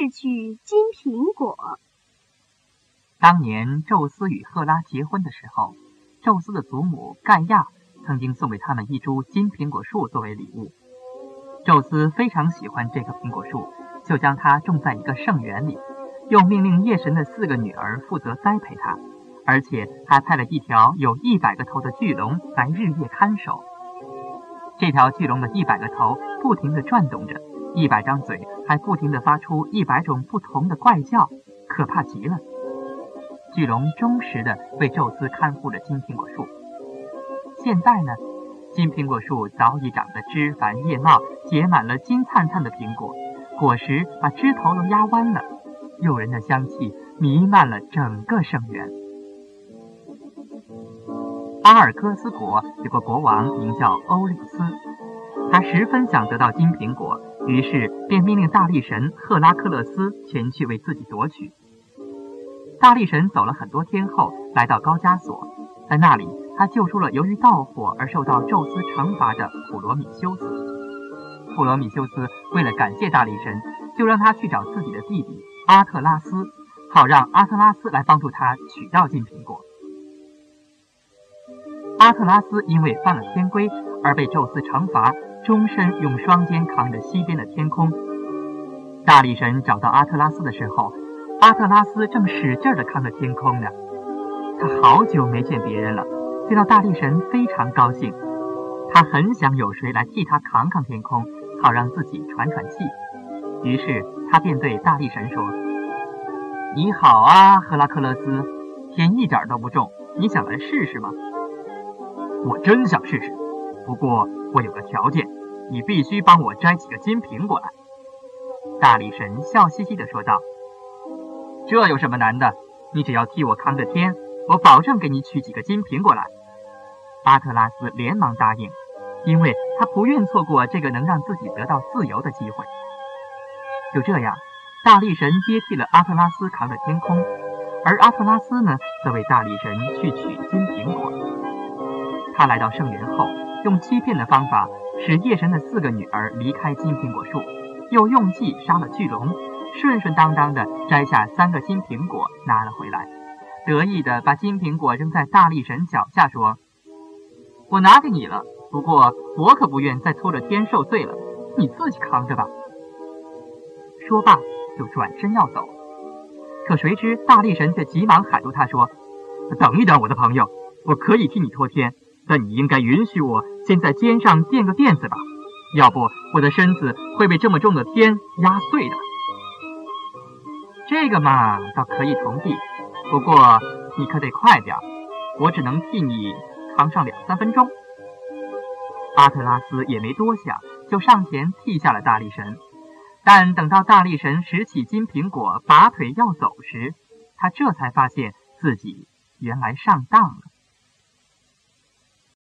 智取金苹果。当年宙斯与赫拉结婚的时候，宙斯的祖母盖亚曾经送给他们一株金苹果树作为礼物。宙斯非常喜欢这棵苹果树，就将它种在一个圣园里，又命令夜神的四个女儿负责栽培它，而且还派了一条有一百个头的巨龙来日夜看守。这条巨龙的一百个头不停地转动着，一百张嘴还不停地发出一百种不同的怪叫，可怕极了。巨龙忠实地为宙斯看护着金苹果树。现在呢，金苹果树早已长得枝繁叶茂，结满了金灿灿的苹果，果实把枝头都压弯了，诱人的香气弥漫了整个圣园。阿尔戈斯国有个国王名叫欧利斯，他十分想得到金苹果，于是便命令大力神赫拉克勒斯前去为自己夺取。大力神走了很多天后，来到高加索，在那里，他救出了由于盗火而受到宙斯惩罚的普罗米修斯。普罗米修斯为了感谢大力神，就让他去找自己的弟弟阿特拉斯，好让阿特拉斯来帮助他取到金苹果。阿特拉斯因为犯了天规而被宙斯惩罚，终身用双肩扛着西边的天空。大力神找到阿特拉斯的时候。阿特拉斯正使劲地看着天空呢，他好久没见别人了，见到大力神非常高兴。他很想有谁来替他扛扛天空，好让自己喘喘气。于是他便对大力神说：“你好啊，赫拉克勒斯，天一点都不重，你想来试试吗？”“我真想试试，不过我有个条件，你必须帮我摘几个金苹果来。”大力神笑嘻嘻地说道。这有什么难的？你只要替我扛着天，我保证给你取几个金苹果来。阿特拉斯连忙答应，因为他不愿错过这个能让自己得到自由的机会。就这样，大力神接替了阿特拉斯扛着天空，而阿特拉斯呢，则为大力神去取金苹果。他来到圣园后，用欺骗的方法使夜神的四个女儿离开金苹果树，又用计杀了巨龙。顺顺当当的摘下三个金苹果拿了回来，得意的把金苹果扔在大力神脚下，说：“我拿给你了，不过我可不愿再拖着天受罪了，你自己扛着吧。”说罢就转身要走，可谁知大力神却急忙喊住他说：“等一等，我的朋友，我可以替你拖天，但你应该允许我先在肩上垫个垫子吧，要不我的身子会被这么重的天压碎的。”这个嘛，倒可以同意，不过你可得快点，我只能替你扛上两三分钟。阿特拉斯也没多想，就上前替下了大力神。但等到大力神拾起金苹果，拔腿要走时，他这才发现自己原来上当了。